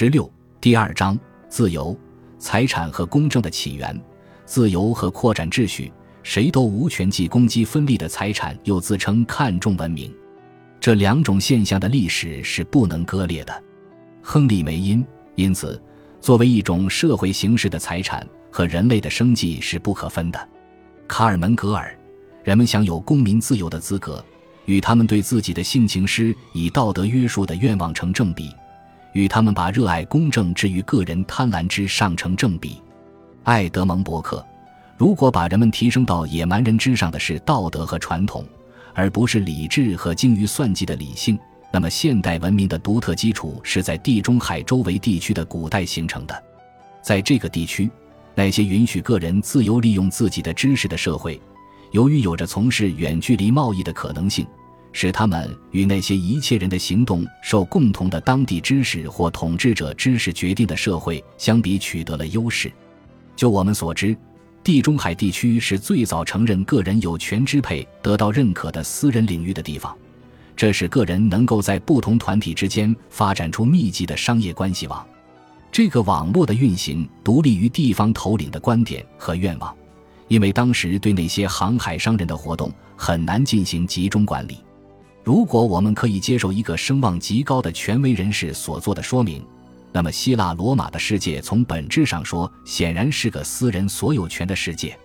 十六第二章自由、财产和公正的起源。自由和扩展秩序，谁都无权既攻击分立的财产，又自称看重文明。这两种现象的历史是不能割裂的。亨利·梅因因此，作为一种社会形式的财产和人类的生计是不可分的。卡尔门格尔，人们享有公民自由的资格，与他们对自己的性情施以道德约束的愿望成正比。与他们把热爱公正置于个人贪婪之上成正比，爱德蒙·伯克，如果把人们提升到野蛮人之上的是道德和传统，而不是理智和精于算计的理性，那么现代文明的独特基础是在地中海周围地区的古代形成的。在这个地区，那些允许个人自由利用自己的知识的社会，由于有着从事远距离贸易的可能性。使他们与那些一切人的行动受共同的当地知识或统治者知识决定的社会相比，取得了优势。就我们所知，地中海地区是最早承认个人有权支配、得到认可的私人领域的地方。这使个人能够在不同团体之间发展出密集的商业关系网。这个网络的运行独立于地方头领的观点和愿望，因为当时对那些航海商人的活动很难进行集中管理。如果我们可以接受一个声望极高的权威人士所做的说明，那么希腊罗马的世界从本质上说显然是个私人所有权的世界。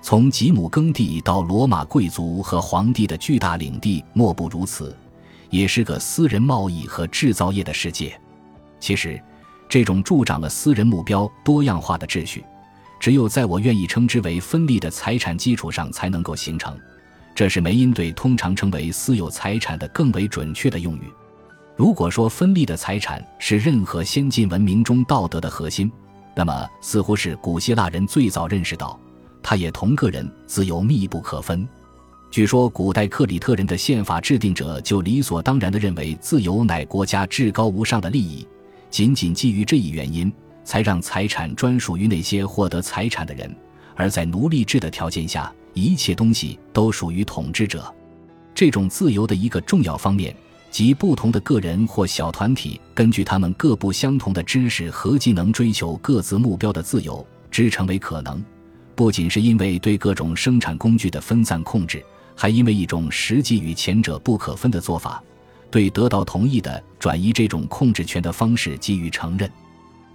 从吉姆耕地到罗马贵族和皇帝的巨大领地莫不如此，也是个私人贸易和制造业的世界。其实，这种助长了私人目标多样化的秩序，只有在我愿意称之为分立的财产基础上才能够形成。这是梅因对通常称为私有财产的更为准确的用语。如果说分立的财产是任何先进文明中道德的核心，那么似乎是古希腊人最早认识到，它也同个人自由密不可分。据说，古代克里特人的宪法制定者就理所当然地认为自由乃国家至高无上的利益，仅仅基于这一原因，才让财产专属于那些获得财产的人，而在奴隶制的条件下。一切东西都属于统治者。这种自由的一个重要方面，即不同的个人或小团体根据他们各不相同的知识和技能追求各自目标的自由，之成为可能，不仅是因为对各种生产工具的分散控制，还因为一种实际与前者不可分的做法，对得到同意的转移这种控制权的方式给予承认。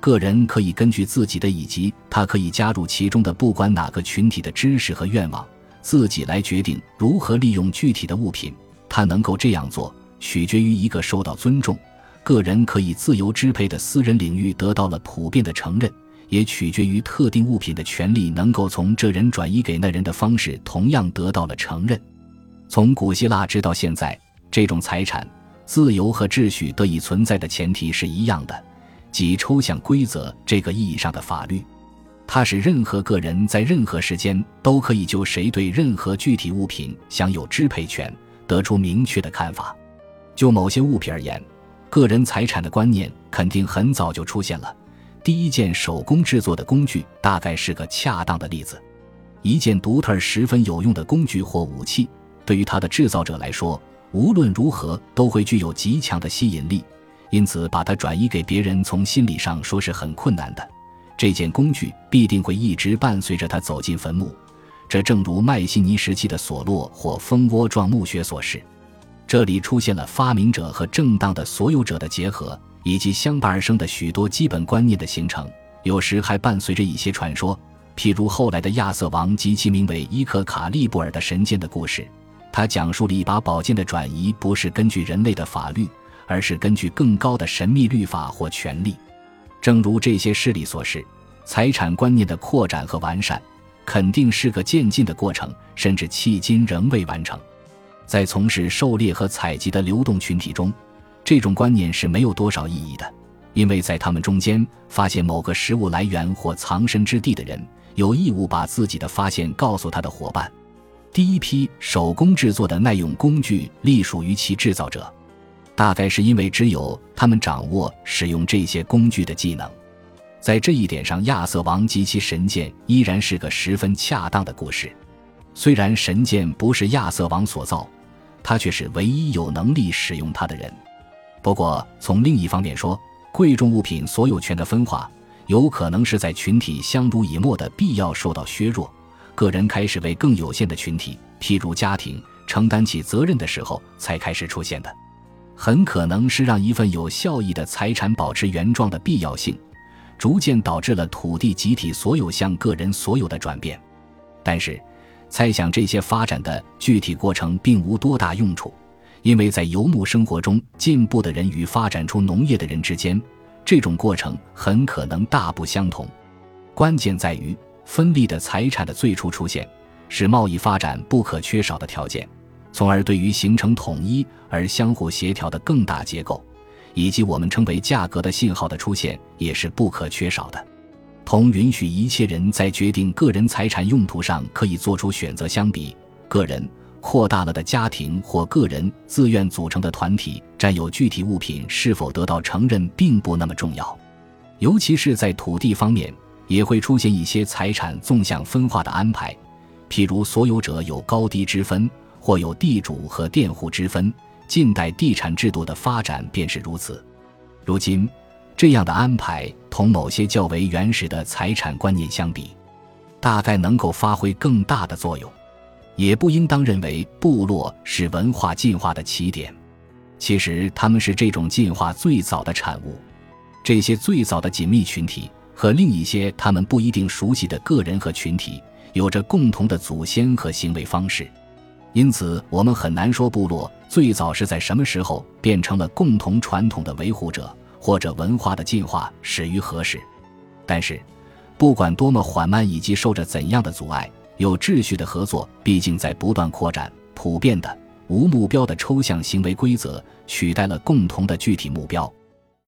个人可以根据自己的以及他可以加入其中的不管哪个群体的知识和愿望。自己来决定如何利用具体的物品，他能够这样做，取决于一个受到尊重、个人可以自由支配的私人领域得到了普遍的承认，也取决于特定物品的权利能够从这人转移给那人的方式同样得到了承认。从古希腊直到现在，这种财产、自由和秩序得以存在的前提是一样的，即抽象规则这个意义上的法律。它使任何个人在任何时间都可以就谁对任何具体物品享有支配权得出明确的看法。就某些物品而言，个人财产的观念肯定很早就出现了。第一件手工制作的工具大概是个恰当的例子。一件独特、十分有用的工具或武器，对于它的制造者来说，无论如何都会具有极强的吸引力，因此把它转移给别人，从心理上说是很困难的。这件工具必定会一直伴随着他走进坟墓，这正如迈锡尼时期的索洛或蜂窝状墓穴所示。这里出现了发明者和正当的所有者的结合，以及相伴而生的许多基本观念的形成。有时还伴随着一些传说，譬如后来的亚瑟王及其名为伊克卡利布尔的神剑的故事。他讲述了一把宝剑的转移不是根据人类的法律，而是根据更高的神秘律法或权力。正如这些事例所示，财产观念的扩展和完善肯定是个渐进的过程，甚至迄今仍未完成。在从事狩猎和采集的流动群体中，这种观念是没有多少意义的，因为在他们中间发现某个食物来源或藏身之地的人有义务把自己的发现告诉他的伙伴。第一批手工制作的耐用工具隶属于其制造者。大概是因为只有他们掌握使用这些工具的技能，在这一点上，亚瑟王及其神剑依然是个十分恰当的故事。虽然神剑不是亚瑟王所造，他却是唯一有能力使用它的人。不过，从另一方面说，贵重物品所有权的分化，有可能是在群体相濡以沫的必要受到削弱，个人开始为更有限的群体，譬如家庭，承担起责任的时候才开始出现的。很可能是让一份有效益的财产保持原状的必要性，逐渐导致了土地集体所有向个人所有的转变。但是，猜想这些发展的具体过程并无多大用处。因为在游牧生活中进步的人与发展出农业的人之间，这种过程很可能大不相同。关键在于分立的财产的最初出现，是贸易发展不可缺少的条件，从而对于形成统一而相互协调的更大结构，以及我们称为价格的信号的出现，也是不可缺少的。同允许一切人在决定个人财产用途上可以做出选择相比，个人。扩大了的家庭或个人自愿组成的团体占有具体物品是否得到承认并不那么重要，尤其是在土地方面，也会出现一些财产纵向分化的安排，譬如所有者有高低之分，或有地主和佃户之分。近代地产制度的发展便是如此。如今，这样的安排同某些较为原始的财产观念相比，大概能够发挥更大的作用。也不应当认为部落是文化进化的起点，其实他们是这种进化最早的产物。这些最早的紧密群体和另一些他们不一定熟悉的个人和群体，有着共同的祖先和行为方式。因此，我们很难说部落最早是在什么时候变成了共同传统的维护者，或者文化的进化始于何时。但是，不管多么缓慢，以及受着怎样的阻碍。有秩序的合作毕竟在不断扩展，普遍的无目标的抽象行为规则取代了共同的具体目标。